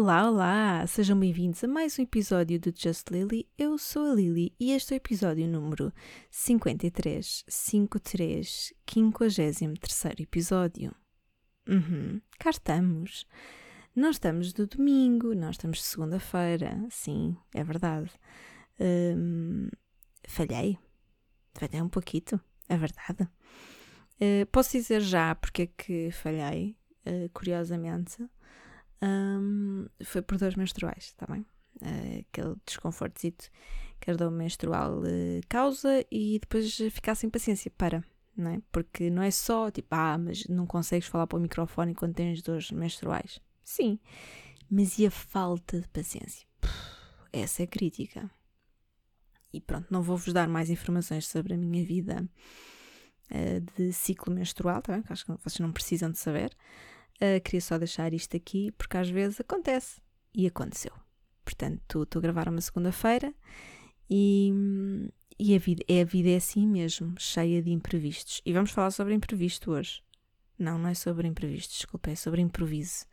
Olá, olá! Sejam bem-vindos a mais um episódio do Just Lily. Eu sou a Lily e este é o episódio número 53, 53, 53 episódio. Uhum, cá estamos. Nós estamos do domingo, nós estamos de segunda-feira, sim, é verdade. Hum, falhei. Falhei um pouquito, é verdade. Uh, posso dizer já porque é que falhei, uh, curiosamente um, foi por dores menstruais, está bem? Uh, aquele desconfortozito que a dor menstrual uh, causa e depois ficar sem paciência para, não é? Porque não é só tipo, ah, mas não consegues falar para o microfone quando tens dores menstruais. Sim, mas e a falta de paciência? essa é crítica. E pronto, não vou-vos dar mais informações sobre a minha vida uh, de ciclo menstrual, tá bem? Que acho que vocês não precisam de saber. Uh, queria só deixar isto aqui porque às vezes acontece. E aconteceu. Portanto, estou a gravar uma segunda-feira e, e a vida, é, a vida é assim mesmo, cheia de imprevistos. E vamos falar sobre imprevisto hoje. Não, não é sobre imprevisto, desculpa, é sobre improviso.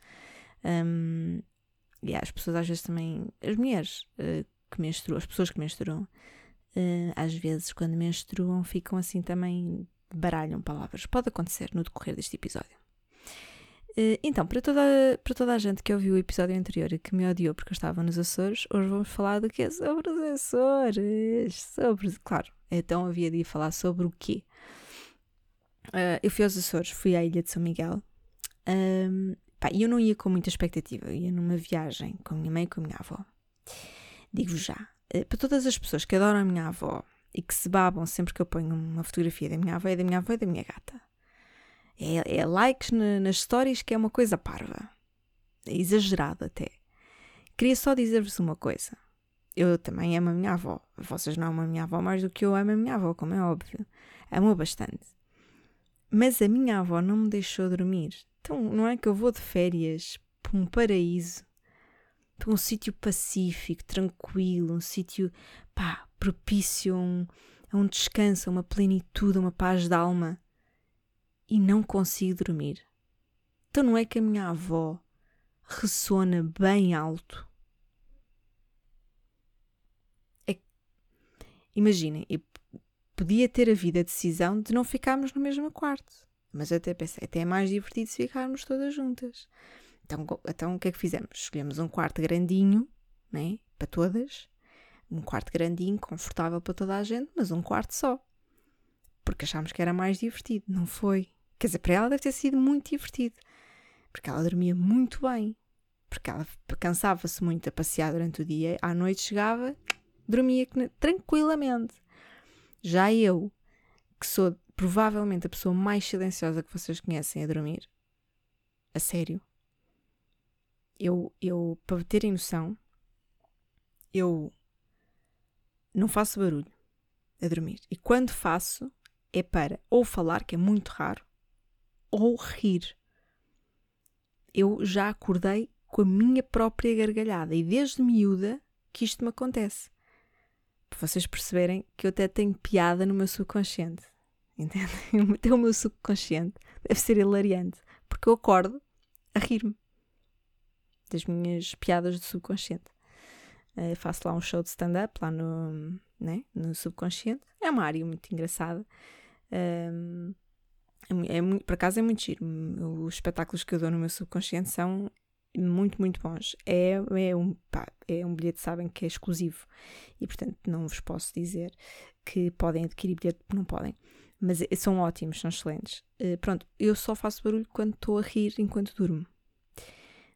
Um, e as pessoas às vezes também, as mulheres uh, que menstruam, as pessoas que menstruam, uh, às vezes quando menstruam ficam assim também, baralham palavras. Pode acontecer no decorrer deste episódio. Eh, então, para toda, para toda a gente que ouviu o episódio anterior e que me odiou porque eu estava nos Açores, hoje vamos falar do quê? Sobre os Açores. Sobre, claro, então havia de ir falar sobre o quê? Uh, eu fui aos Açores, fui à Ilha de São Miguel. Um, pá, eu não ia com muita expectativa, eu ia numa viagem com a minha mãe e com a minha avó. Digo-vos já, uh, para todas as pessoas que adoram a minha avó e que se babam sempre que eu ponho uma fotografia da minha avó, é da minha avó e da minha gata é, é likes na, nas stories que é uma coisa parva. É exagerado até. Queria só dizer-vos uma coisa. Eu também amo a minha avó. Vocês não amam a minha avó mais do que eu amo a minha avó, como é óbvio. Amo bastante. Mas a minha avó não me deixou dormir. Então não é que eu vou de férias para um paraíso, para um sítio pacífico, tranquilo, um sítio pá, propício a um, a um descanso, a uma plenitude, a uma paz de alma e não consigo dormir. Então não é que a minha avó ressona bem alto? É... Imaginem, eu podia ter havido a decisão de não ficarmos no mesmo quarto, mas até pensei, até é mais divertido se ficarmos todas juntas. Então, então o que é que fizemos? Escolhemos um quarto grandinho, né, para todas, um quarto grandinho, confortável para toda a gente, mas um quarto só. Porque achámos que era mais divertido. Não foi. Quer dizer, para ela deve ter sido muito divertido, porque ela dormia muito bem, porque ela cansava-se muito a passear durante o dia, à noite chegava, dormia tranquilamente. Já eu, que sou provavelmente a pessoa mais silenciosa que vocês conhecem a dormir, a sério, eu, eu para terem noção, eu não faço barulho a dormir. E quando faço, é para ou falar, que é muito raro, ou rir. Eu já acordei com a minha própria gargalhada e desde miúda que isto me acontece. Para vocês perceberem que eu até tenho piada no meu subconsciente. Entendem? Até o meu subconsciente deve ser hilariante, porque eu acordo a rir-me das minhas piadas do subconsciente. Uh, faço lá um show de stand-up lá no, né, no subconsciente. É uma área muito engraçada. Um, é, é, por acaso é muito giro. Os espetáculos que eu dou no meu subconsciente são muito, muito bons. É, é, um, pá, é um bilhete, sabem, que é exclusivo. E, portanto, não vos posso dizer que podem adquirir bilhete, não podem. Mas é, são ótimos, são excelentes. Uh, pronto, eu só faço barulho quando estou a rir enquanto durmo.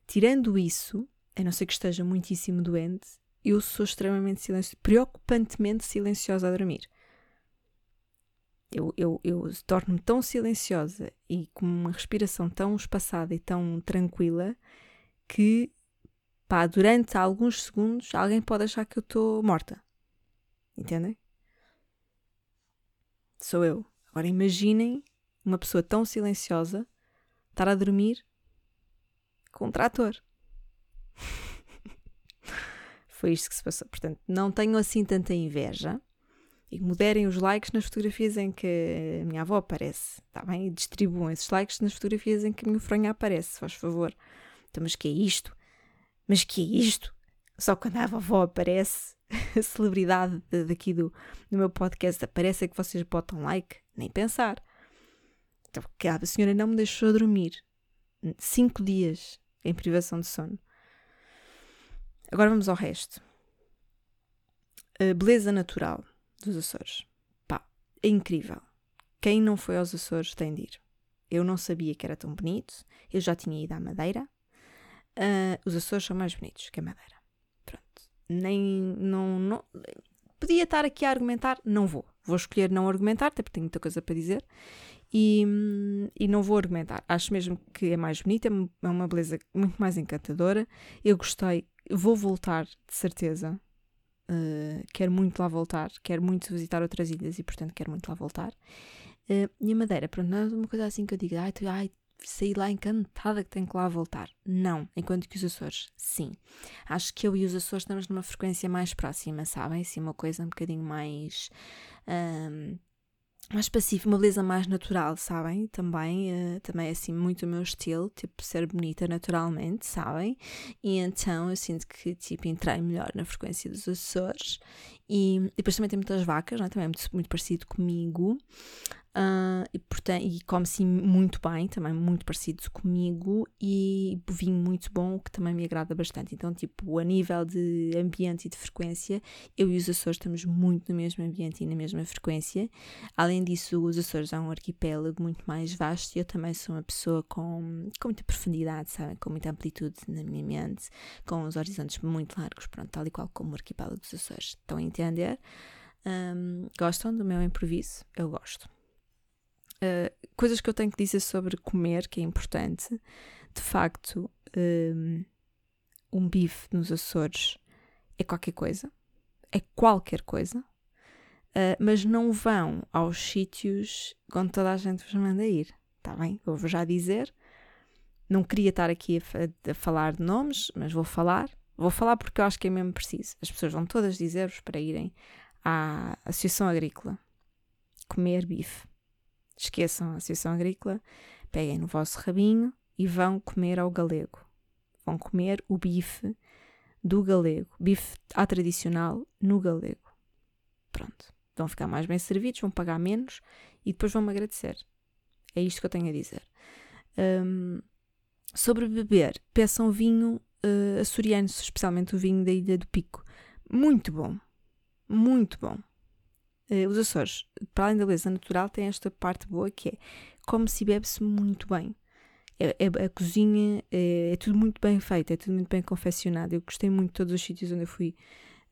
Tirando isso, a não ser que esteja muitíssimo doente, eu sou extremamente silenciosa, preocupantemente silenciosa a dormir eu, eu, eu torno-me tão silenciosa e com uma respiração tão espaçada e tão tranquila que, pá, durante alguns segundos alguém pode achar que eu estou morta. Entendem? Sou eu. Agora imaginem uma pessoa tão silenciosa estar a dormir com um trator. Foi isto que se passou. Portanto, não tenho assim tanta inveja e moderem os likes nas fotografias em que a minha avó aparece, está bem? E distribuam esses likes nas fotografias em que a minha fronha aparece, faz favor. Então, mas que é isto? Mas que é isto? Só quando a vovó aparece, a celebridade daqui do, do meu podcast aparece é que vocês botam like, nem pensar. Então, porque a senhora não me deixou dormir. Cinco dias em privação de sono. Agora vamos ao resto. A beleza natural dos Açores. Pá, é incrível. Quem não foi aos Açores tem de ir. Eu não sabia que era tão bonito. Eu já tinha ido à Madeira. Uh, os Açores são mais bonitos que a Madeira. Pronto. Nem. Não, não, podia estar aqui a argumentar, não vou. Vou escolher não argumentar, até porque tenho muita coisa para dizer. E, e não vou argumentar. Acho mesmo que é mais bonita, é uma beleza muito mais encantadora. Eu gostei, vou voltar, de certeza. Uh, quero muito lá voltar, quero muito visitar outras ilhas e, portanto, quero muito lá voltar. Uh, e a Madeira, pronto, não é uma coisa assim que eu digo, ai, tu, ai saí lá encantada que tenho que lá voltar. Não, enquanto que os Açores, sim. Acho que eu e os Açores estamos numa frequência mais próxima, sabem? Assim, uma coisa um bocadinho mais. Um, mais pacífica, uma beleza mais natural, sabem? Também, uh, também é assim muito o meu estilo, tipo, ser bonita naturalmente, sabem? E então eu sinto que, tipo, entrei melhor na frequência dos Açores. E, e depois também tem muitas vacas, não é? também é muito, muito parecido comigo. Uh, e, portanto, e come-se muito bem, também muito parecido comigo, e vinho muito bom, que também me agrada bastante. Então, tipo, a nível de ambiente e de frequência, eu e os Açores estamos muito no mesmo ambiente e na mesma frequência. Além disso, os Açores é um arquipélago muito mais vasto e eu também sou uma pessoa com, com muita profundidade, sabe? Com muita amplitude na minha mente, com os horizontes muito largos, pronto, tal e qual como o arquipélago dos Açores. Estão a entender? Um, gostam do meu improviso? Eu gosto. Uh, coisas que eu tenho que dizer sobre comer, que é importante. De facto, um, um bife nos Açores é qualquer coisa. É qualquer coisa. Uh, mas não vão aos sítios onde toda a gente vos manda ir. Está bem? Eu vou já dizer. Não queria estar aqui a, a, falar de nomes, mas vou falar. Vou falar porque eu acho que é mesmo preciso. As pessoas vão todas dizer-vos para irem à Associação Agrícola comer bife esqueçam a Associação Agrícola, peguem no vosso rabinho e vão comer ao galego. Vão comer o bife do galego, bife à tradicional no galego. Pronto. Vão ficar mais bem servidos, vão pagar menos e depois vão-me agradecer. É isto que eu tenho a dizer. Um, sobre beber, peçam vinho uh, açoriano, especialmente o vinho da Ilha do Pico. Muito bom. Muito bom. Uh, os Açores, para além da beleza natural, tem esta parte boa que é como se bebe-se muito bem. É, é, a cozinha é, é, tudo muito bem feito, é tudo muito bem confeccionado. Eu gostei muito de todos os sítios onde eu fui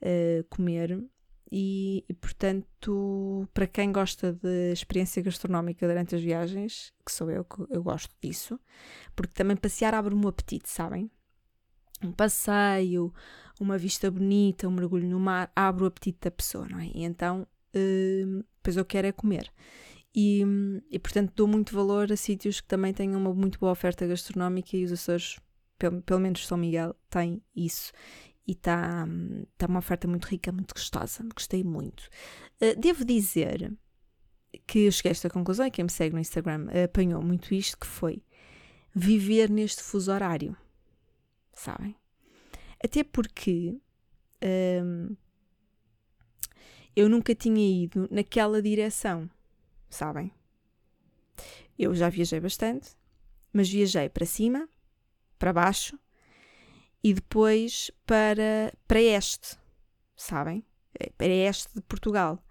uh, comer e, e, portanto, para quem gosta de experiência gastronómica durante as viagens, que sou eu, que eu gosto disso, porque também passear abre-me o apetite, sabem? Um passeio, uma vista bonita, um mergulho no mar, abre o apetite da pessoa, não é? E então uh, pois eu quero é comer. E, e, portanto dou muito valor a sítios que também tenham uma muito boa oferta gastronómica e os Açores, pelo, pelo menos São Miguel, tem isso. E está tá uma oferta muito rica, muito gostosa. Gostei muito. Uh, devo dizer que cheguei a esta conclusão e quem me segue no Instagram apanhou muito isto, que foi viver neste fuso horário. Sabem? Até porque um, eu nunca tinha ido naquela direção, sabem? Eu já viajei bastante, mas viajei para cima, para baixo e depois para, para este, sabem? Para este de Portugal.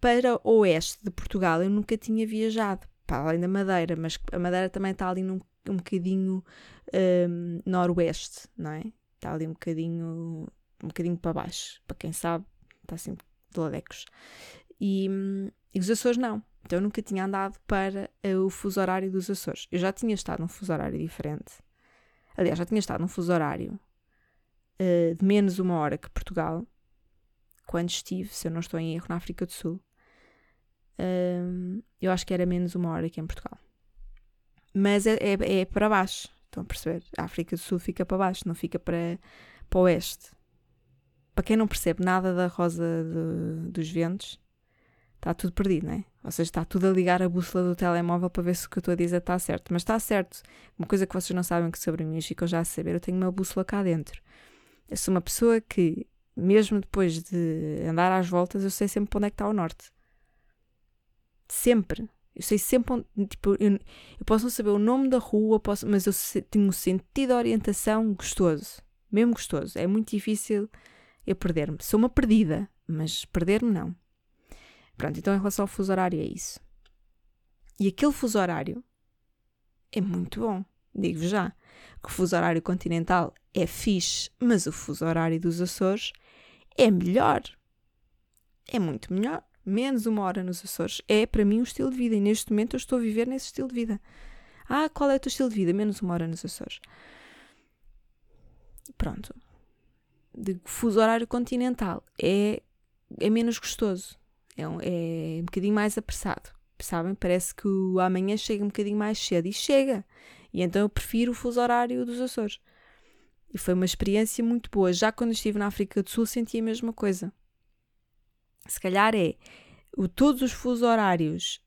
Para oeste de Portugal eu nunca tinha viajado, para além da Madeira, mas a Madeira também está ali num, um bocadinho um, noroeste, não é? Está ali um bocadinho, um bocadinho para baixo. Para quem sabe, está assim de Ladecos. E, e os Açores não. Então eu nunca tinha andado para o fuso horário dos Açores. Eu já tinha estado num fuso horário diferente. Aliás, já tinha estado num fuso horário uh, de menos uma hora que Portugal, quando estive, se eu não estou em erro, na África do Sul. Uh, eu acho que era menos uma hora que em Portugal. Mas é, é, é, para baixo. Estão a perceber? A África do Sul fica para baixo, não fica para, para o oeste para quem não percebe nada da rosa de, dos ventos, está tudo perdido, não é? Ou seja, está tudo a ligar a bússola do telemóvel para ver se o que eu estou a dizer está certo. Mas está certo. Uma coisa que vocês não sabem que sobre mim, e ficam já a saber, eu tenho uma bússola cá dentro. Eu sou uma pessoa que, mesmo depois de andar às voltas, eu sei sempre onde é que está o norte. Sempre. Eu sei sempre onde. Tipo, eu, eu posso não saber o nome da rua, posso, mas eu se, tenho um sentido de orientação gostoso. Mesmo gostoso. É muito difícil eu perder-me. Sou uma perdida, mas perder-me não. Pronto, então em relação ao fuso horário é isso. E aquele fuso horário é muito bom. Digo-vos já que o fuso horário continental é fixe, mas o fuso horário dos Açores é melhor. É muito melhor. Menos uma hora nos Açores é para mim um estilo de vida e neste momento eu estou a viver nesse estilo de vida. Ah, qual é o teu estilo de vida? Menos uma hora nos Açores. Pronto. De fuso horário continental é, é menos gostoso. É um, é um bocadinho mais apressado. Sabem? Parece que o amanhã chega um bocadinho mais cedo. E chega. E então eu prefiro o fuso horário dos Açores. E foi uma experiência muito boa. Já quando estive na África do Sul senti a mesma coisa. Se calhar é o, todos os fusos horários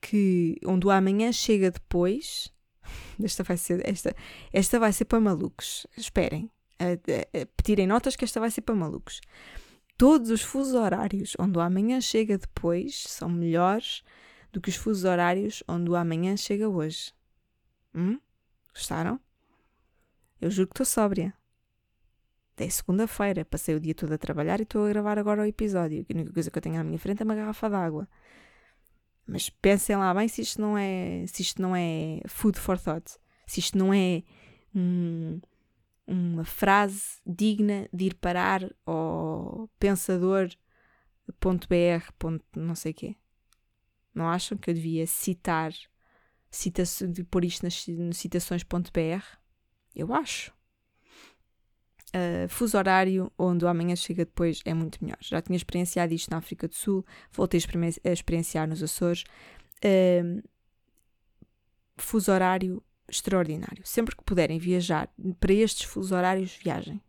que onde o amanhã chega depois. Esta vai ser, esta, esta vai ser para malucos. Esperem. Pedirem notas que esta vai ser para malucos. Todos os fusos horários onde o amanhã chega depois são melhores do que os fusos horários onde o amanhã chega hoje. Hum? Gostaram? Eu juro que estou sóbria. É segunda-feira, passei o dia todo a trabalhar e estou a gravar agora o episódio. A única coisa que eu tenho à minha frente é uma garrafa d'água. Mas pensem lá bem se isto não é, se isto não é food for thought. Se isto não é uma frase digna de ir parar ao pensador.br. não sei quê. Não acham que eu devia citar, cita de pôr isto nas, citações.br? Eu acho. Uh, fuso horário, onde o amanhã chega depois, é muito melhor. Já tinha experienciado isto na África do Sul, voltei a, experienciar nos Açores. Uh, fuso horário extraordinário. Sempre que puderem viajar para estes fuso horários, viajem.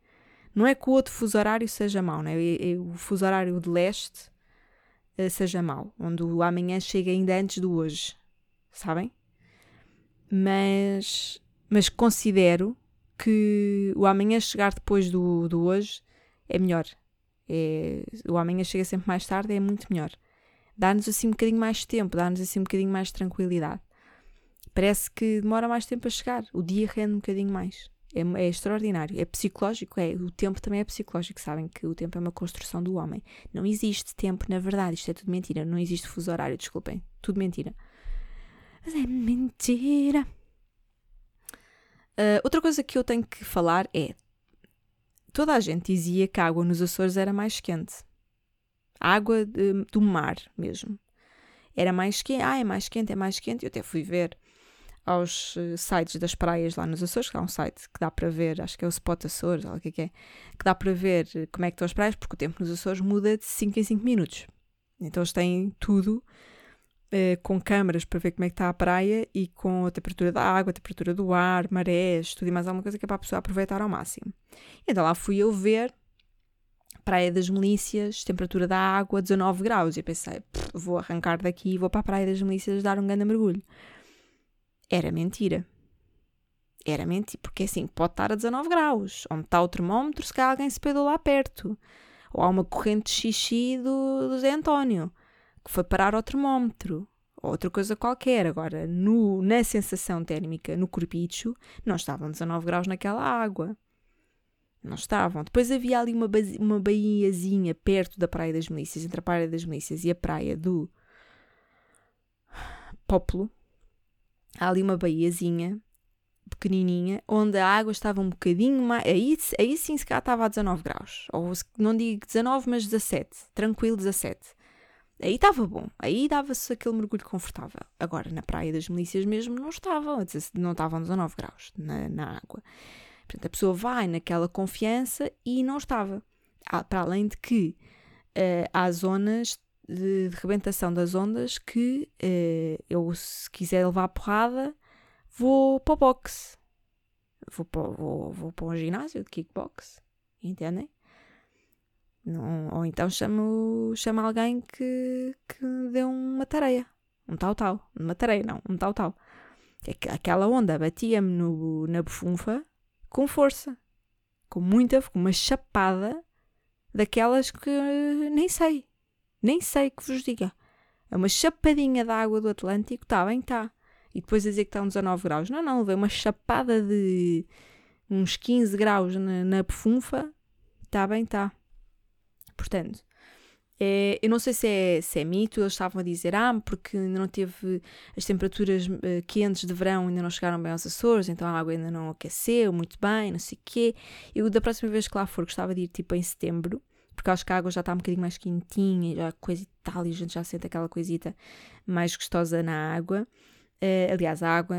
Não é que o outro fuso horário seja mau, não é? é, é o fuso horário de leste uh, seja mau, onde o amanhã chega ainda antes do hoje, sabem? Mas, mas considero que o amanhã chegar depois do, do hoje é melhor. É, o amanhã chega sempre mais tarde, é muito melhor. Dá-nos assim um bocadinho mais tempo, dá-nos assim um bocadinho mais tranquilidade. Parece que demora mais tempo a chegar, o dia rende um bocadinho mais. É, é, extraordinário. É psicológico, é. O tempo também é psicológico. Sabem que o tempo é uma construção do homem. Não existe tempo, na verdade. Isto é tudo mentira. Não existe fuso horário, desculpem. Tudo mentira. Mas é mentira. Uh, outra coisa que eu tenho que falar é: toda a gente dizia que a água nos Açores era mais quente. A água de, do mar mesmo. Era mais quente. Ah, é mais quente, é mais quente. Eu até fui ver aos uh, sites das praias lá nos Açores, que há um site que dá para ver, acho que é o Spot Açores, ou o que é que é, que dá para ver como é que estão as praias, porque o tempo nos Açores muda de 5 em 5 minutos. Então eles têm tudo eh, com câmaras para ver como é que está a praia e com a temperatura da água, a temperatura do ar, marés, tudo e mais alguma coisa que é para a pessoa aproveitar ao máximo. Então lá fui eu ver Praia das Melícias, temperatura da água 19 graus. E pensei, vou arrancar daqui e vou para a Praia das Melícias dar um grande mergulho. Era mentira. Era mentira, porque assim, pode estar a 19 graus. Onde está o termómetro, se calhar alguém se pedou lá perto. Ou há uma corrente de xixi do, do Zé António que foi parar ao termómetro, ou outra coisa qualquer. Agora, no, na sensação térmica, no corpicho, não estavam 19 graus naquela água. Não estavam. Depois havia ali uma, uma baíazinha perto da Praia das Milícias, entre a Praia das Milícias e a Praia do Pópulo. Há ali uma baíazinha pequenininha, onde a água estava um bocadinho mais. Aí, aí sim, se cá estava a 19 graus. Ou não digo 19, mas 17. Tranquilo, 17. Aí estava bom, aí dava-se aquele mergulho confortável. Agora, na Praia das Milícias mesmo, não estava, não estavam 19 graus na, na água. Portanto, a pessoa vai naquela confiança e não estava. Para além de que uh, há zonas de, de rebentação das ondas que uh, eu, se quiser levar a porrada, vou para o boxe. Vou para, vou, vou para um ginásio de kickbox. Entendem? Não, ou então chamo, chamo alguém que, que dê uma tareia. Um tal tal. Uma tareia, não. Um tal tal. Aquela onda batia-me na bufunfa com força. com muita, com uma chapada daquelas que nem sei, nem sei que vos diga. É uma chapadinha da água do Atlântico, está bem, está. E depois dizer que está uns 19 graus. Não, não, levei uma chapada de uns 15 graus na, na pefunfa, está bem, está. Portanto, é, eu não sei se é, se é mito, eles estavam a dizer, ah, porque ainda não teve as temperaturas uh, quentes de verão, ainda não chegaram bem aos Açores, então a água ainda não aqueceu muito bem, não sei o quê. Eu, da próxima vez que lá for, gostava de ir tipo em setembro, porque acho que a água já está um bocadinho mais quentinha, já coisa e tal, e a gente já sente aquela coisita mais gostosa na água. Uh, aliás, a água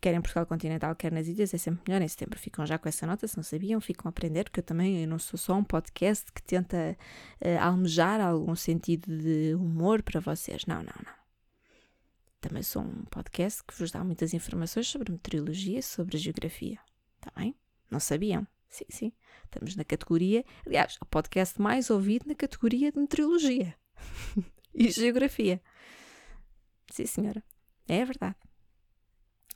quer em Portugal continental, quer nas ilhas, é sempre melhor. Em setembro ficam já com essa nota, se não sabiam, ficam a aprender, porque eu também eu não sou só um podcast que tenta uh, almejar algum sentido de humor para vocês. Não, não, não. Também sou um podcast que vos dá muitas informações sobre meteorologia, sobre geografia. Está bem? Não sabiam? Sim, sim. Estamos na categoria, aliás, o podcast mais ouvido na categoria de meteorologia e geografia. Sim, senhora. É verdade.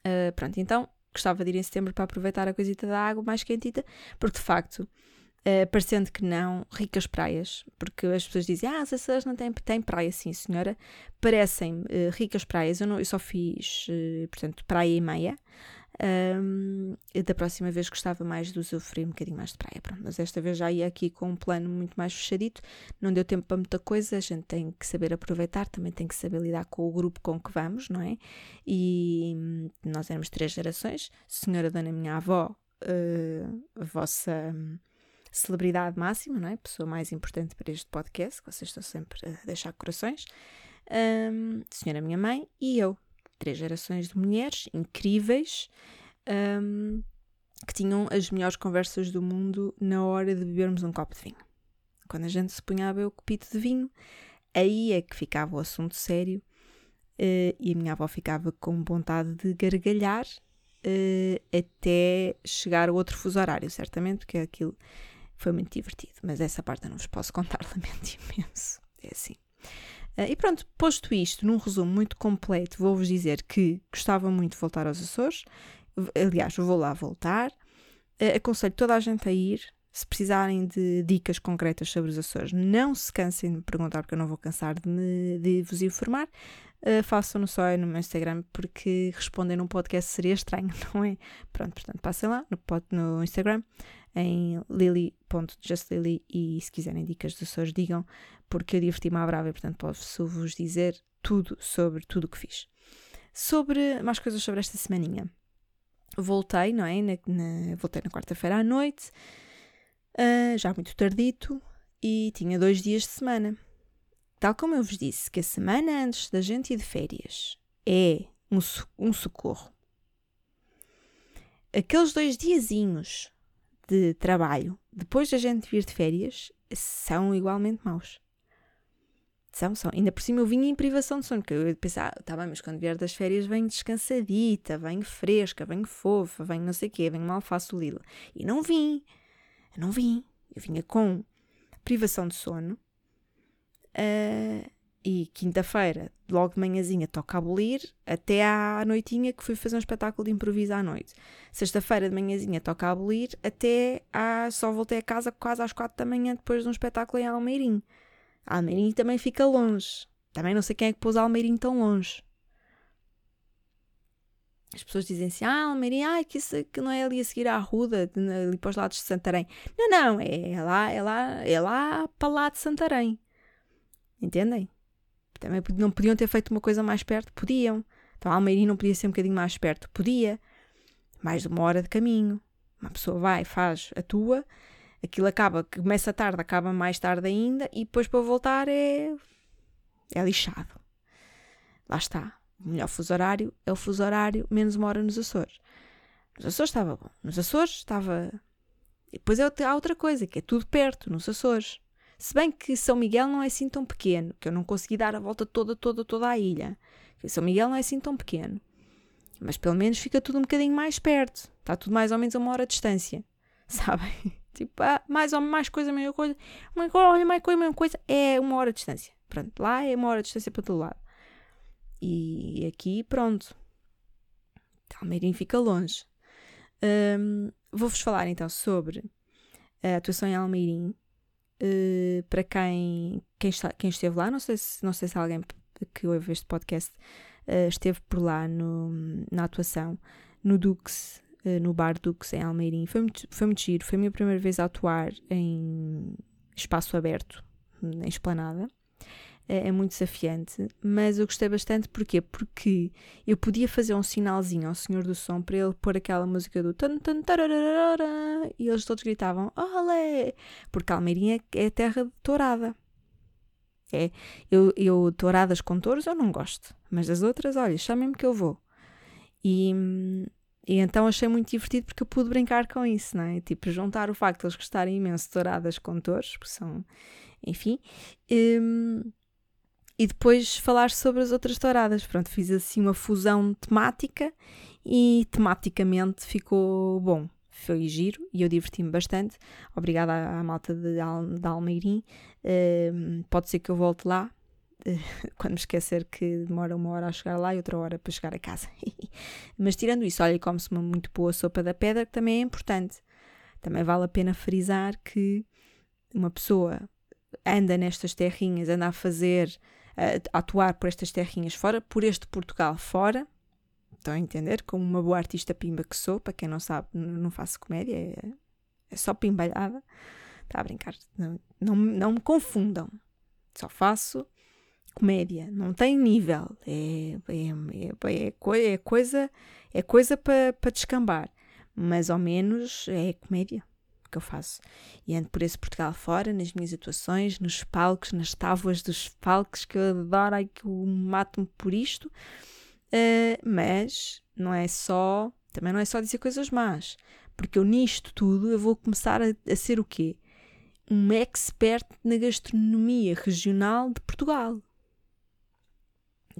Uh, pronto, então gostava de ir em setembro para aproveitar a coisita da água mais quentita, porque de facto, uh, parecendo que não, ricas praias, porque as pessoas dizem, ah, as Açores não têm, têm praia, sim senhora, parecem uh, ricas praias, eu, não, eu só fiz, portanto, praia e meia, um, da próxima vez gostava mais de usufruir um bocadinho mais de praia, pronto. Mas esta vez já ia aqui com um plano muito mais fechadito, não deu tempo para muita coisa, a gente tem que saber aproveitar, também tem que saber lidar com o grupo com que vamos, não é? E hum, nós éramos três gerações, senhora dona minha avó, uh, a vossa hum, celebridade máxima, não é? Pessoa mais importante para este podcast, que vocês estão sempre a deixar corações, um, senhora minha mãe e eu, três gerações de mulheres incríveis um, que tinham as melhores conversas do mundo na hora de bebermos um copo de vinho. Quando a gente se punha a beber o copito de vinho, aí é que ficava o assunto sério uh, e a minha avó ficava com vontade de gargalhar uh, até chegar a outro fuso horário, certamente, porque aquilo foi muito divertido. Mas essa parte eu não vos posso contar, lamento imenso. É assim. Uh, e pronto, posto isto, num resumo muito completo, vou-vos dizer que gostava muito de voltar aos Açores. Aliás, vou lá voltar. Uh, aconselho toda a gente a ir. Se precisarem de dicas concretas sobre os Açores, não se cansem de me perguntar, porque eu não vou cansar de, me, de vos informar. Uh, Façam-no só no meu Instagram, porque responder num podcast seria estranho, não é? Pronto, portanto, passem lá no, no Instagram, em lily.justlily, e se quiserem dicas dos Açores, digam, porque eu diverti-me à brava e, portanto, posso-vos dizer tudo sobre tudo o que fiz. Sobre mais coisas sobre esta semaninha. Voltei, não é? Na, na, voltei na quarta-feira à noite, uh, já muito tardito, e tinha dois dias de semana. Tal como eu vos disse que a semana antes da gente ir de férias é um, um socorro. Aqueles dois diazinhos de trabalho depois da gente vir de férias são igualmente maus. São, são. Ainda por cima eu vinha em privação de sono, porque eu pensava, ah, tá bem, mas quando vier das férias venho descansadita, venho fresca, venho fofa, venho não sei o quê, venho mal faço lila. E não vim. Eu não vim. Eu vinha com privação de sono. Uh, e quinta-feira, logo de manhãzinha, toca abolir, até à noitinha que fui fazer um espetáculo de improviso à noite. Sexta-feira de manhãzinha toca abolir, até à, só voltei a casa quase às quatro da manhã depois de um espetáculo em Almeirim. Almeirim também fica longe. Também não sei quem é que pôs Almeirim tão longe. As pessoas dizem assim, ah, Almeirim, ah, que isso que não é ali a seguir à Ruda, ali para os lados de Santarém. Não, não, é lá, é lá, é lá para lá de Santarém. Entendem? Também não podiam ter feito uma coisa mais perto? Podiam. Então Almeirim não podia ser um bocadinho mais perto? Podia. Mais de uma hora de caminho. Uma pessoa vai, faz a tua aquilo acaba, começa tarde, acaba mais tarde ainda e depois para voltar é, é lixado. Lá está. Melhor fuso horário é o fuso horário menos uma hora nos Açores. Nos Açores estava bom. Nos Açores estava. E depois é há outra coisa, que é tudo perto, nos Açores. Se bem que São Miguel não é assim tão pequeno, que eu não consegui dar a volta toda, toda, toda a ilha. São Miguel não é assim tão pequeno. Mas pelo menos fica tudo um bocadinho mais perto. Está tudo mais ou menos a uma hora de distância. Sabem? Tipo, ah, mais ou mais coisa, mesma coisa. Uma coisa, mais coisa, mesma coisa. É uma hora de distância. Pronto, lá é uma hora de distância para todo lado. E aqui, pronto. Almeirim fica longe. Um, Vou-vos falar então sobre a atuação em Almeirim. Uh, para quem, quem, está, quem esteve lá, não sei se, não sei se alguém que ouve este podcast uh, esteve por lá no, na atuação, no Dux, uh, no bar Dux em Almeirim. Foi muito, foi muito giro, foi a minha primeira vez a atuar em espaço aberto, em esplanada é, é muito desafiante, mas eu gostei bastante porquê? Porque eu podia fazer um sinalzinho ao senhor do som para ele pôr aquela música do tan tan e eles todos gritavam olé, porque Almeirinha é terra de tourada. É, eu, eu touradas com touros eu não gosto, mas das outras, olha, chamem-me que eu vou. E, e então achei muito divertido porque eu pude brincar com isso, não é? Tipo, juntar o facto de eles gostarem imenso de touradas com touros, porque são, enfim, um, e depois falar sobre as outras touradas. Pronto, fiz assim uma fusão temática e tematicamente ficou bom. Foi giro e eu diverti-me bastante. Obrigada à, à malta de, Al, de Almeirim. Uh, pode ser que eu volte lá. Uh, quando me esquecer que demora uma hora a chegar lá e outra hora para chegar a casa. Mas tirando isso, olha, come-se uma muito boa sopa da pedra, que também é importante. Também vale a pena frisar que uma pessoa anda nestas terrinhas, anda a fazer a, atuar por estas terrinhas fora, por este Portugal fora. Estão a entender? Como uma boa artista pimba que sou, para quem não sabe, não faço comédia, é, é só pimbalhada. Está a brincar. Não, não, não me confundam. Só faço comédia. Não tem nível. É, é, é, é, é coisa, é coisa para pa descambar. Mas ao menos é comédia que eu faço. E ando por esse Portugal fora, nas minhas atuações, nos palcos, nas tábuas dos palcos, que eu adoro, ai que eu mato-me por isto. Uh, mas não é só, também não é só dizer coisas más, porque eu nisto tudo eu vou começar a, a ser o quê? Um expert na gastronomia regional de Portugal.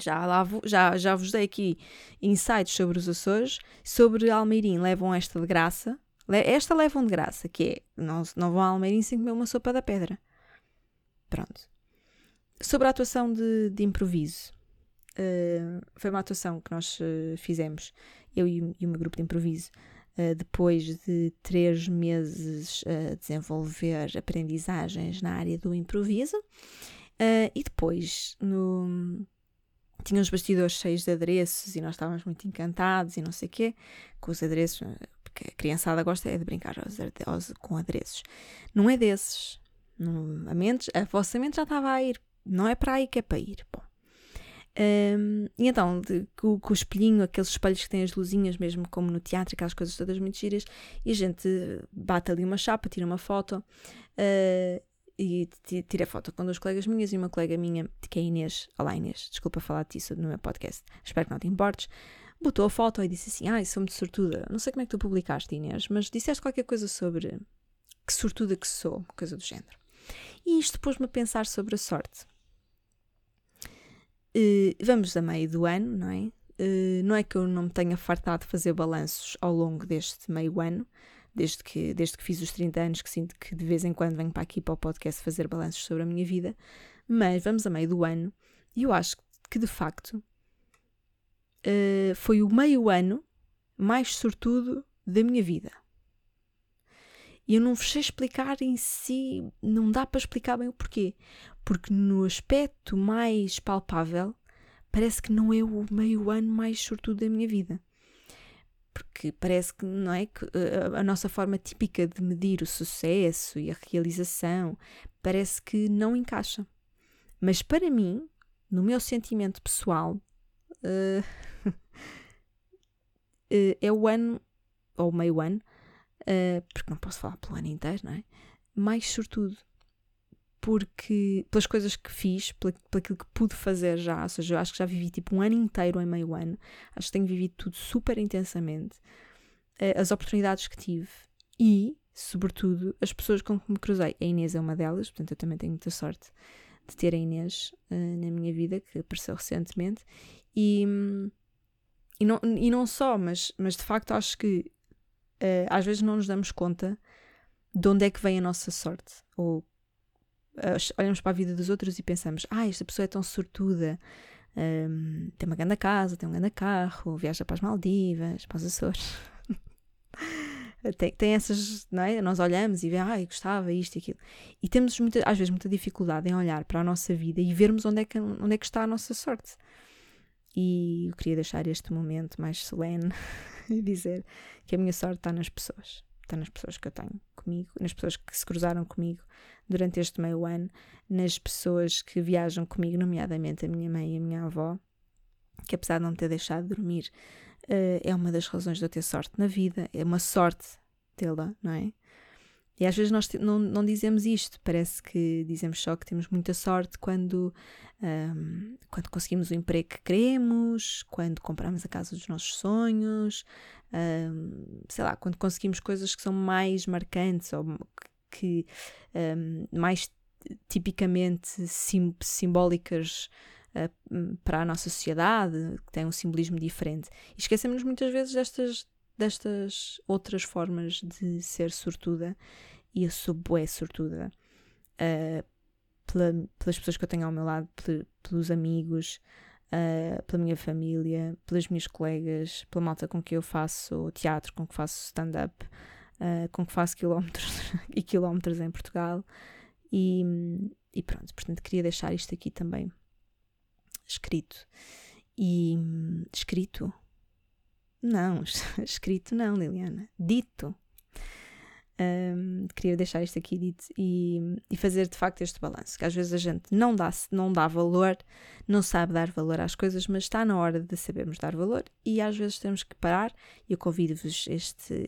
Já, lá vou, já, já vos dei aqui insights sobre os Açores, sobre Almeirim, levam esta de graça, esta levam de graça, que é não, não vão a Almeirim sem comer uma sopa da pedra. Pronto. Sobre a atuação de, de improviso. Uh, foi uma atuação que nós uh, fizemos, eu e, e, o meu grupo de improviso, uh, depois de três meses a desenvolver aprendizagens na área do improviso. e depois, no, tinha os bastidores cheios de adereços e nós estávamos muito encantados e não sei o quê, com os adereços, porque a criançada gosta é de brincar aos, aos, com adereços. Não é desses. Não, a, mente, a vossa mente já estava a ir. Não é para aí que é para ir. Bom. Um, e então, de, com, com, o espelhinho, aqueles espelhos que têm as luzinhas, mesmo como no teatro, aquelas coisas todas muito giras, e a gente bate ali uma chapa, tira uma foto, uh, e tira foto com duas colegas minhas e uma colega minha, que é a Inês. Olá Inês, desculpa falar disso no meu podcast, espero que não te importes botou a foto e disse assim: Ai, sou muito sortuda. Não sei como é que tu publicaste, Inês, mas disseste qualquer coisa sobre que sortuda que sou, coisa do género. E isto pôs-me a pensar sobre a sorte. Uh, vamos a meio do ano, não é? Uh, não é que eu não me tenha fartado de fazer balanços ao longo deste meio ano, desde que, desde que fiz os 30 anos, que sinto que de vez em quando venho para aqui para o podcast fazer balanços sobre a minha vida, mas vamos a meio do ano e eu acho que de facto uh, foi o meio ano mais sortudo da minha vida. E eu não vos sei explicar em si, não dá para explicar bem o porquê. Porque no aspecto mais palpável, parece que não é o meio ano mais sortudo da minha vida. Porque parece que não é que eh, a nossa forma típica de medir o sucesso e a realização parece que não encaixa. Mas para mim, no meu sentimento pessoal, uh, uh, é o ano, ou meio ano, uh, porque não posso falar pelo ano inteiro, não é? Mais sortudo. Porque, pelas coisas que fiz, pelo, pelo que pude fazer já, ou seja, eu acho que já vivi tipo um ano inteiro em meio ano, acho que tenho vivido tudo super intensamente, as oportunidades que tive e, sobretudo, as pessoas com que me cruzei. A Inês é uma delas, portanto, eu também tenho muita sorte de ter a Inês uh, na minha vida, que apareceu recentemente, e, e, não, e não só, mas, mas de facto acho que uh, às vezes não nos damos conta de onde é que vem a nossa sorte. Ou uh, olhamos para a vida dos outros e pensamos: ah, esta pessoa é tão sortuda, um, tem uma grande casa, tem um grande carro, viaja para as Maldivas, para os Açores. tem, tem essas, não é? Nós olhamos e vemos, ai, gostava isto e aquilo. E temos muita, às vezes muita dificuldade em olhar para a nossa vida e vermos onde é que, onde é que está a nossa sorte. E eu queria deixar este momento mais solene e dizer que a minha sorte está nas pessoas. Está nas pessoas que eu tenho comigo, nas pessoas que se cruzaram comigo durante este meio ano, nas pessoas que viajam comigo, nomeadamente a minha mãe e a minha avó, que apesar de não ter deixado de dormir, uh, é uma das razões de eu ter sorte na vida, é uma sorte tê-la, não é? E às vezes nós não, não dizemos isto, parece que dizemos só que temos muita sorte quando, um, quando conseguimos o emprego que queremos, quando compramos a casa dos nossos sonhos, um, sei lá, quando conseguimos coisas que são mais marcantes ou que um, mais tipicamente sim, simbólicas uh, para a nossa sociedade, que têm um simbolismo diferente. E esquecemos muitas vezes destas, destas outras formas de ser sortuda, e eu sou bué sortuda uh, pela, pelas pessoas que eu tenho ao meu lado, pelos amigos, uh, pela minha família, pelas minhas colegas, pela malta com que eu faço teatro, com que faço stand-up, uh, com que faço quilómetros e quilómetros em Portugal. E, e pronto, portanto, queria deixar isto aqui também escrito. E escrito? Não, escrito não, Liliana. Dito. Um, queria deixar isto aqui dito e, e, fazer de facto este balanço, que às vezes a gente não dá, não dá valor, não sabe dar valor às coisas, mas está na hora de sabermos dar valor e às vezes temos que parar. Eu convido-vos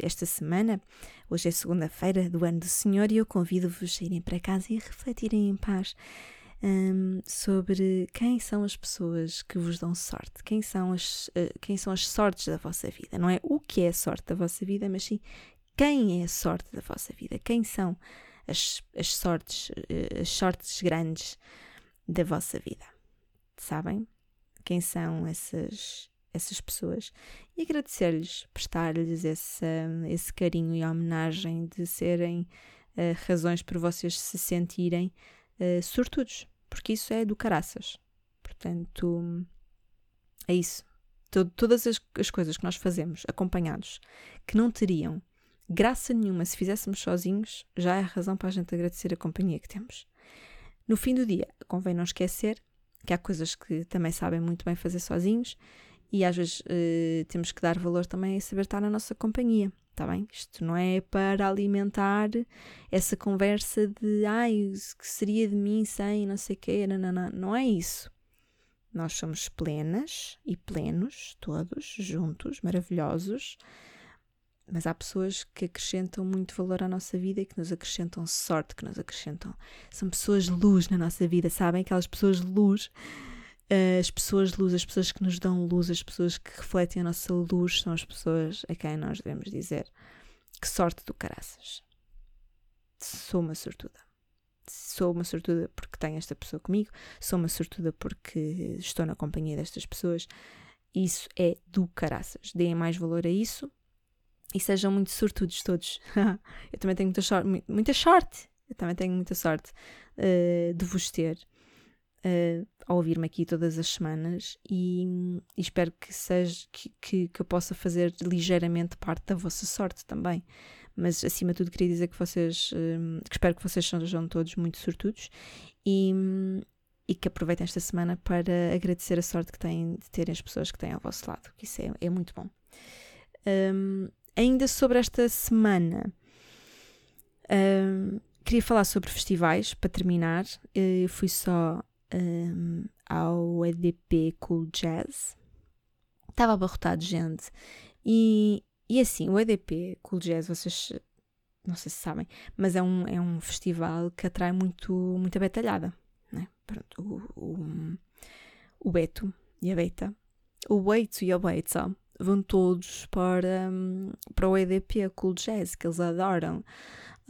esta semana, hoje é segunda-feira do ano do Senhor, e eu convido-vos a irem para casa e refletirem em paz um, sobre quem são as pessoas que vos dão sorte, quem são, as, uh, quem são as sortes da vossa vida. Não é o que é a sorte da vossa vida, mas sim quem é a sorte da vossa vida, quem são as, as sortes, uh, as sortes grandes da vossa vida. Sabem? Quem são essas, essas pessoas? E agradecer-lhes, prestar-lhes esse, esse carinho e homenagem de serem uh, razões para vocês se sentirem uh, sortudos, porque isso é do caraças. Portanto, é isso. todas as, as coisas que nós fazemos acompanhados, que não teriam graça nenhuma se fizéssemos sozinhos, já é razão para a gente agradecer a companhia que temos. No fim do dia, convém não esquecer que há coisas que também sabem muito bem fazer sozinhos e às vezes uh, temos que dar valor também a saber estar na nossa companhia. Está bem? Isto não é para alimentar essa conversa de ai, o que seria de mim sem não sei o quê, não. não é isso. Nós somos plenas e plenos, todos juntos, maravilhosos, mas há pessoas que acrescentam muito valor à nossa vida e que nos acrescentam sorte, que nos acrescentam. São pessoas luz na nossa vida, sabem? Aquelas pessoas luz as pessoas de luz, as pessoas que nos dão luz, as pessoas que refletem a nossa luz, são as pessoas a quem nós devemos dizer que sorte do caraças. Sou uma sortuda. Sou uma sortuda porque tenho esta pessoa comigo, sou uma sortuda porque estou na companhia destas pessoas. Isso é do caraças. Deem mais valor a isso e sejam muito sortudos todos. Eu também tenho muita sorte, muita sorte. Eu também tenho muita sorte uh, de vos ter uh, a ouvir-me aqui todas as semanas e, e espero que seja que, que, que, eu possa fazer ligeiramente parte da vossa sorte também. Mas acima de tudo queria dizer que vocês uh, que espero que vocês sejam todos muito sortudos e, e que aproveitem esta semana para agradecer a sorte que têm de terem as pessoas que têm ao vosso lado, que isso é, é muito bom. Um, ainda sobre esta semana. Um, queria falar sobre festivais para terminar. Eu fui só um, ao EDP Cool Jazz. Estava abarrotado gente. E, e assim, o EDP Cool Jazz, vocês não sei se sabem, mas é um, é um festival que atrai muito, muita betalhada. Né? Pronto, o, o, o Beto e a Beta, o Beito e a Beta vão todos para, um, para o EDP Cool Jazz, que eles adoram.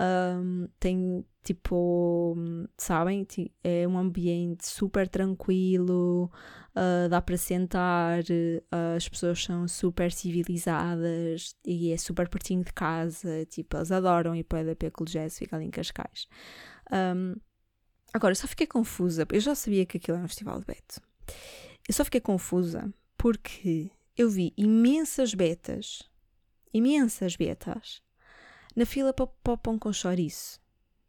Um, tem tipo, sabem? É um ambiente super tranquilo, uh, dá para sentar, uh, as pessoas são super civilizadas e é super pertinho de casa. Tipo, eles adoram ir para o EDP Cool Jazz, fica ali em Cascais. Um, agora, eu só fiquei confusa, eu já sabia que aquilo era um festival de Beto. Eu só fiquei confusa porque eu vi imensas betas, imensas betas, na fila para, o pão com chouriço.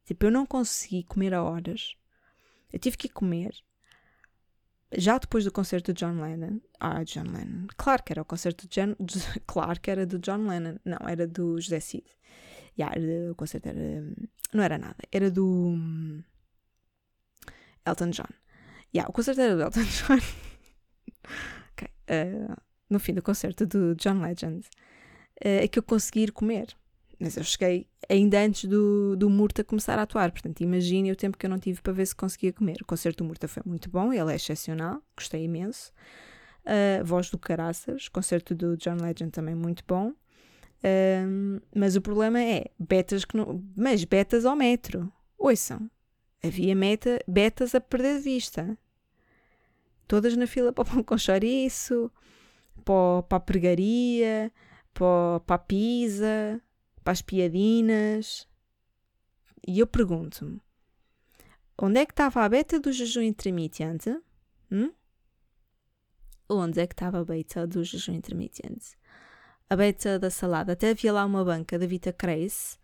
Tipo, eu não consegui comer a horas. Eu tive que ir comer já depois do concerto de John Lennon, ah, John Lennon, claro que era o concerto de John, claro que era do John Lennon, não, era do José Cid. Yeah, o concerto era, não era nada, era do Elton John. Yeah, o concerto era do Elton John. okay. uh, no fim do concerto do John Legend, uh, é que eu consegui ir comer. Mas eu cheguei ainda antes do, do Murta começar a atuar, portanto, imagine o tempo que eu não tive para ver se conseguia comer. O concerto do Murta foi muito bom, ele é excepcional, gostei imenso. Uh, voz do Caraças, concerto do John Legend também muito bom. Uh, mas o problema é betas que não. Mas betas ao metro. Ouçam. Havia meta, betas a perder de vista. Todas na fila para o pão com chouriço, para, para a pregaria, para, para a pizza para as piadinas. E eu pergunto-me: onde é que estava a beta do jejum intermitente? Hum? Onde é que estava a beta do jejum intermitente? A beta da salada. Até havia lá uma banca da Vita Crace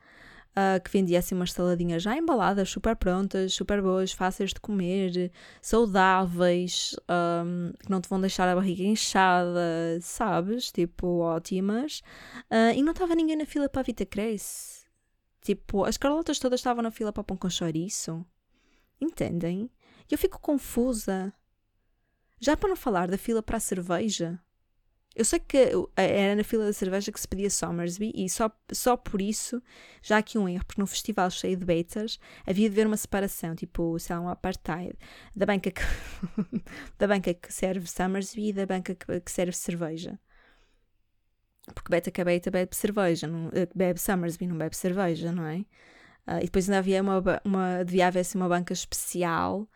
uh, que vendia assim umas saladinhas já embaladas, super prontas, super boas, fáceis de comer, saudáveis, um, que não te vão deixar a barriga inchada, sabes? Tipo, ótimas. Uh, e não estava ninguém na fila para a Vita Cresce. Tipo, as Carlotas todas estavam na fila para pão com chouriço. Entendem? Eu fico confusa. Já para não falar da fila para a cerveja. Eu sei que era na fila da cerveja que se pedia Somersby e só, só por isso já aqui um erro, porque num festival cheio de betas havia de haver uma separação, tipo, sei lá, um apartheid da banca que, da banca que serve Somersby e da banca que, que serve cerveja. Porque beta que a beta bebe cerveja, não, eh, bebe Somersby, não bebe cerveja, não é? Uh, e depois ainda havia uma, uma devia haver assim, uma banca especial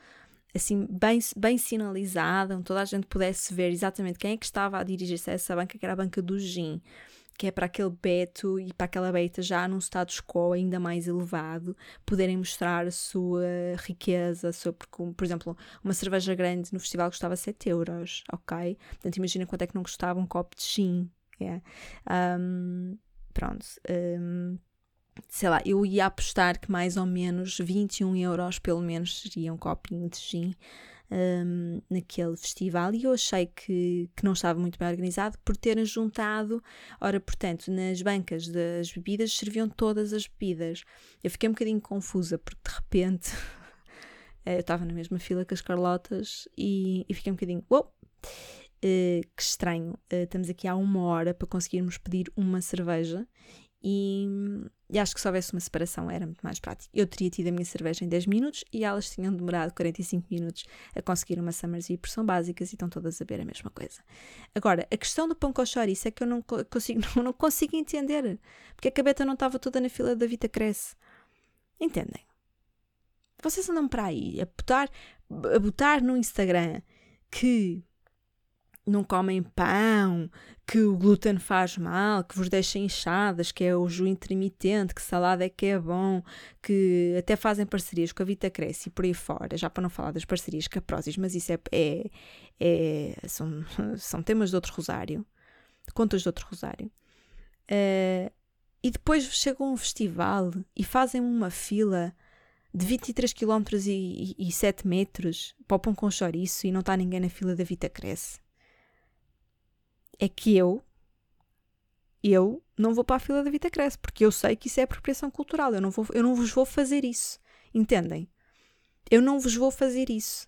assim bem, bem sinalizada, onde toda a gente pudesse ver exatamente quem é que estava a dirigir-se a essa banca, que era a banca do gin, que é para aquele beto e para aquela beta já num status quo ainda mais elevado, poderem mostrar a sua riqueza, a sua, porque, por exemplo, uma cerveja grande no festival custava 7 euros, ok? Portanto, imagina quanto é que não custava um copo de gin, yeah. um, pronto. Um, sei lá, eu ia apostar que mais ou menos 21 euros pelo menos seria um copinho de gin um, naquele festival e eu achei que, que não estava muito bem organizado por terem juntado, ora, portanto, nas bancas das bebidas serviam todas as bebidas. Eu fiquei um bocadinho confusa porque de repente eu estava na mesma fila que as Carlotas e, e fiquei um bocadinho, uou! Uh, que estranho, uh, estamos aqui há uma hora para conseguirmos pedir uma cerveja e, e, acho que se houvesse uma separação era muito mais prático. Eu teria tido a minha cerveja em 10 minutos e elas tinham demorado 45 minutos a conseguir uma Summersby, porque são básicas e estão todas a ver a mesma coisa. Agora, a questão do pão com chouriço é que eu não consigo, não, não consigo entender. Porque a cabeta não estava toda na fila da Vita Cresce. Entendem? Vocês andam para aí a botar, a botar no Instagram que não comem pão, que o glúten faz mal, que vos deixa inchadas, que é o jejum intermitente, que salada é que é bom, que até fazem parcerias com a Vita Cresce e por aí fora, já para não falar das parcerias Prozis, mas isso é, é, é são, são temas de outro rosário, contas de outro rosário. Uh, e depois chegam a um festival e fazem uma fila de 23 km e, e, e 7 metros pão com chouriço e não está ninguém na fila da Vita Cresce é que eu, eu não vou para a fila da Vita Cresce, porque eu sei que isso é apropriação cultural. Eu não, vou, eu não vos vou fazer isso. Entendem? Eu não vos vou fazer isso.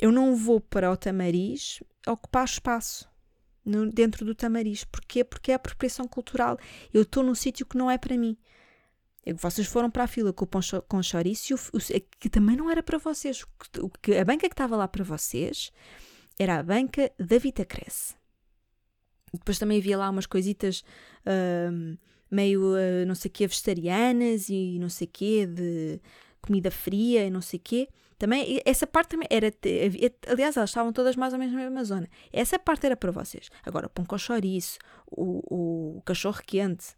Eu não vou para o Tamariz ocupar espaço no, dentro do Tamariz. Porquê? Porque é apropriação cultural. Eu estou num sítio que não é para mim. Vocês foram para a fila com o pão com chouriço, que também não era para vocês. O que, a banca que estava lá para vocês era a banca da Vita Cresce. Depois também havia lá umas coisitas uh, meio, uh, não sei o quê, vegetarianas e não sei o quê, de comida fria e não sei quê. Também, essa parte também era. Aliás, elas estavam todas mais ou menos na mesma zona. Essa parte era para vocês. Agora, o pão com chouriço, o, o cachorro quente,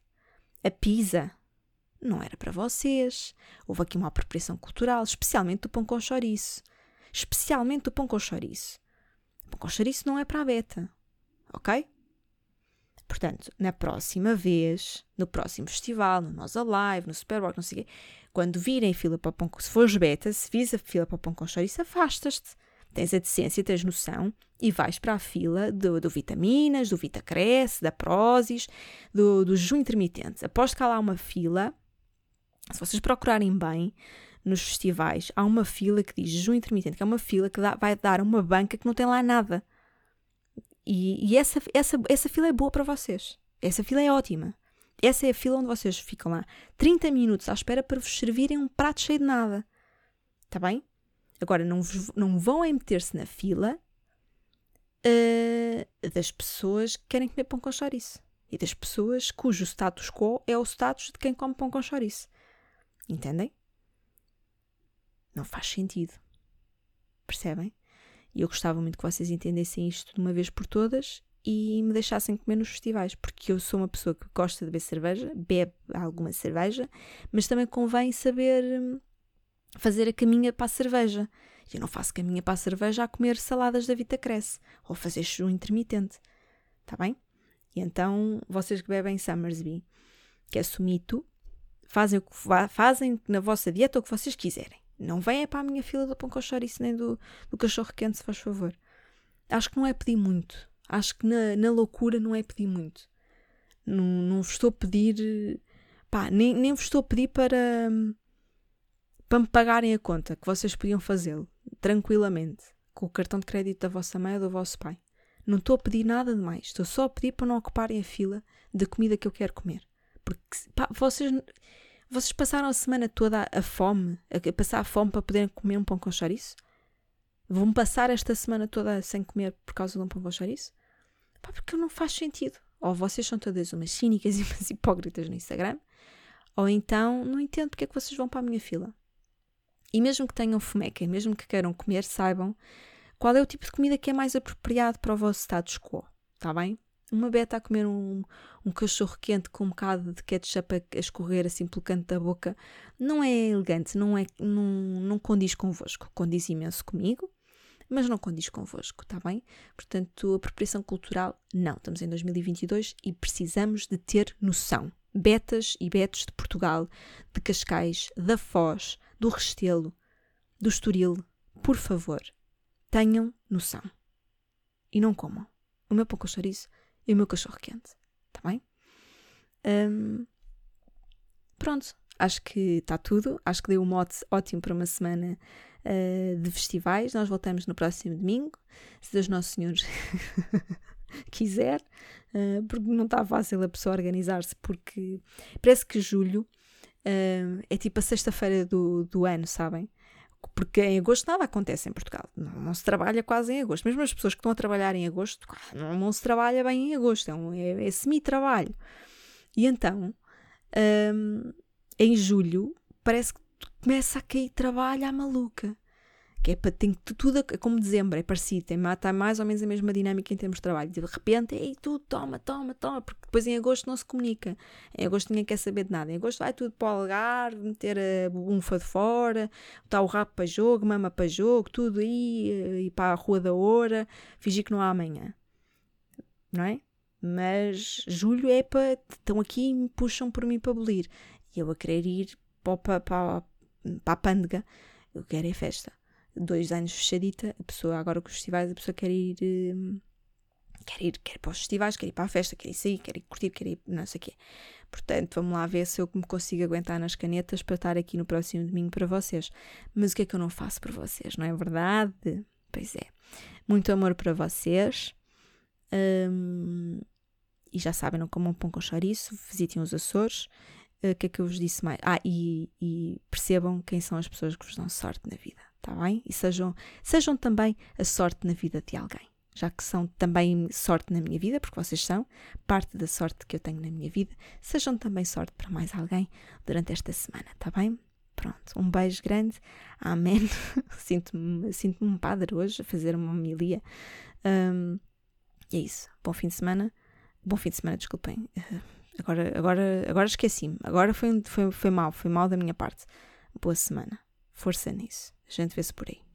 a pizza, não era para vocês. Houve aqui uma apropriação cultural, especialmente do pão com chouriço. Especialmente do pão com chouriço. O pão com chouriço não é para a beta. Ok? Portanto, na próxima vez, no próximo festival, no Nós Alive, no Superbox, não sei o quê, quando virem fila para o pão, se fores beta, se vis a fila para o pão com chouriço, afastas-te. Tens a decência, tens noção e vais para a fila do, do Vitaminas, do Vitacresce, da Prozis, do, do jejum intermitente. Aposto que há lá uma fila, se vocês procurarem bem, nos festivais, há uma fila que diz jejum intermitente, que é uma fila que dá, vai dar uma banca que não tem lá nada. E, e, essa, essa, essa fila é boa para vocês. Essa fila é ótima. Essa é a fila onde vocês ficam lá 30 minutos à espera para vos servirem um prato cheio de nada. Está bem? Agora, não, não vão meter-se na fila uh, das pessoas que querem comer pão com chouriço. E das pessoas cujo status quo é o status de quem come pão com chouriço. Entendem? Não faz sentido. Percebem? E eu gostava muito que vocês entendessem isto de uma vez por todas e me deixassem comer nos festivais, porque eu sou uma pessoa que gosta de beber cerveja, bebe alguma cerveja, mas também convém saber hum, fazer a caminha para a cerveja. Eu não faço caminha para a cerveja a comer saladas da Vita Cresce ou fazer jejum intermitente. Está bem? E então, vocês que bebem Summersby, que é sumito, fazem, o que, fazem na vossa dieta o que vocês quiserem. Não venham para a minha fila do pão com chouriço nem do, do cachorro quente, se faz favor. Acho que não é pedir muito. Acho que na, na loucura não é pedir muito. Não, não vos estou a pedir. Pá, nem, nem vos estou a pedir para. para me pagarem a conta, que vocês podiam fazê-lo, tranquilamente, com o cartão de crédito da vossa mãe ou do vosso pai. Não estou a pedir nada de mais. Estou só a pedir para não ocuparem a fila da comida que eu quero comer. Porque pá, vocês, vocês passaram a semana toda a, fome, a passar a fome para poderem comer um pão com chouriço? Vão passar esta semana toda sem comer por causa de um pão com chouriço? Pá, porque não faz sentido. Ou vocês são todas umas cínicas e umas hipócritas no Instagram, ou então não entendo porque é que vocês vão para a minha fila. E mesmo que tenham fomeca, mesmo que queiram comer, saibam qual é o tipo de comida que é mais apropriado para o vosso status quo, está bem? Uma beta a comer um, um cachorro quente com um bocado de ketchup a, escorrer assim pelo canto da boca não é elegante, não, é, não, não condiz convosco, condiz imenso comigo mas não condiz convosco, está bem? Portanto, apropriação cultural, não. Estamos em 2022 e precisamos de ter noção. Betas e betos de Portugal, de Cascais, da Foz, do Restelo, do Estoril, por favor, tenham noção. E não comam o meu pão com chouriço e o meu cachorro quente, está bem? Um, pronto, acho que está tudo. Acho que deu um mote ótimo para uma semana uh, de festivais. Nós voltamos no próximo domingo, se Deus Nosso Senhor quiser, uh, porque não está fácil a pessoa organizar-se, porque parece que julho uh, é tipo a sexta-feira do, do ano, sabem? Porque em agosto nada acontece em Portugal. Não, não, se trabalha quase em agosto. Mesmo as pessoas que estão a trabalhar em agosto, não, não se trabalha bem em agosto. É, um, é, é semi-trabalho. E então, um, em julho, parece que começa a cair trabalho à maluca. Que é para tem tudo como dezembro, é parecido, tem está mais ou menos a mesma dinâmica em termos de trabalho. De repente, ei, tudo, toma, toma, toma, porque depois em agosto não se comunica. Em agosto ninguém quer saber de nada. Em agosto vai tudo para o algar, meter a bunfa de fora, botar o rabo para jogo, mama para jogo, tudo aí, eh, ir para a rua da hora, fingir que não há amanhã. Não é? Mas julho é para. estão aqui e me puxam por mim para abolir. E eu a querer ir para, para, para, para a pândega, eu quero é festa. Dois anos fechadita, a pessoa, agora com os festivais, a pessoa quer ir. Hum, quer ir, quer ir para os festivais, quer ir para a festa, quer ir sair, quer ir curtir, quer ir não sei o quê. Portanto, vamos lá ver se eu me consigo aguentar nas canetas para estar aqui no próximo domingo para vocês. Mas o que é que eu não faço para vocês, não é verdade? Pois é. Muito amor para vocês. Hum, e já sabem, não comam pão com chouriço, visitem os Açores o uh, que é que eu vos disse mais? Ah, e, e, percebam quem são as pessoas que vos dão sorte na vida, tá bem? E sejam, sejam também a sorte na vida de alguém, já que são também sorte na minha vida, porque vocês são parte da sorte que eu tenho na minha vida, sejam também sorte para mais alguém durante esta semana, tá bem? Pronto, um beijo grande, amém. Sinto-me sinto um padre hoje a fazer uma homilia. Um, e é isso, bom fim de semana. Bom fim de semana, desculpem. Uh, Agora, agora, agora esqueci-me. Agora foi, foi, foi mal, foi mal da minha parte. Boa semana. Força nisso. A gente vê-se por aí.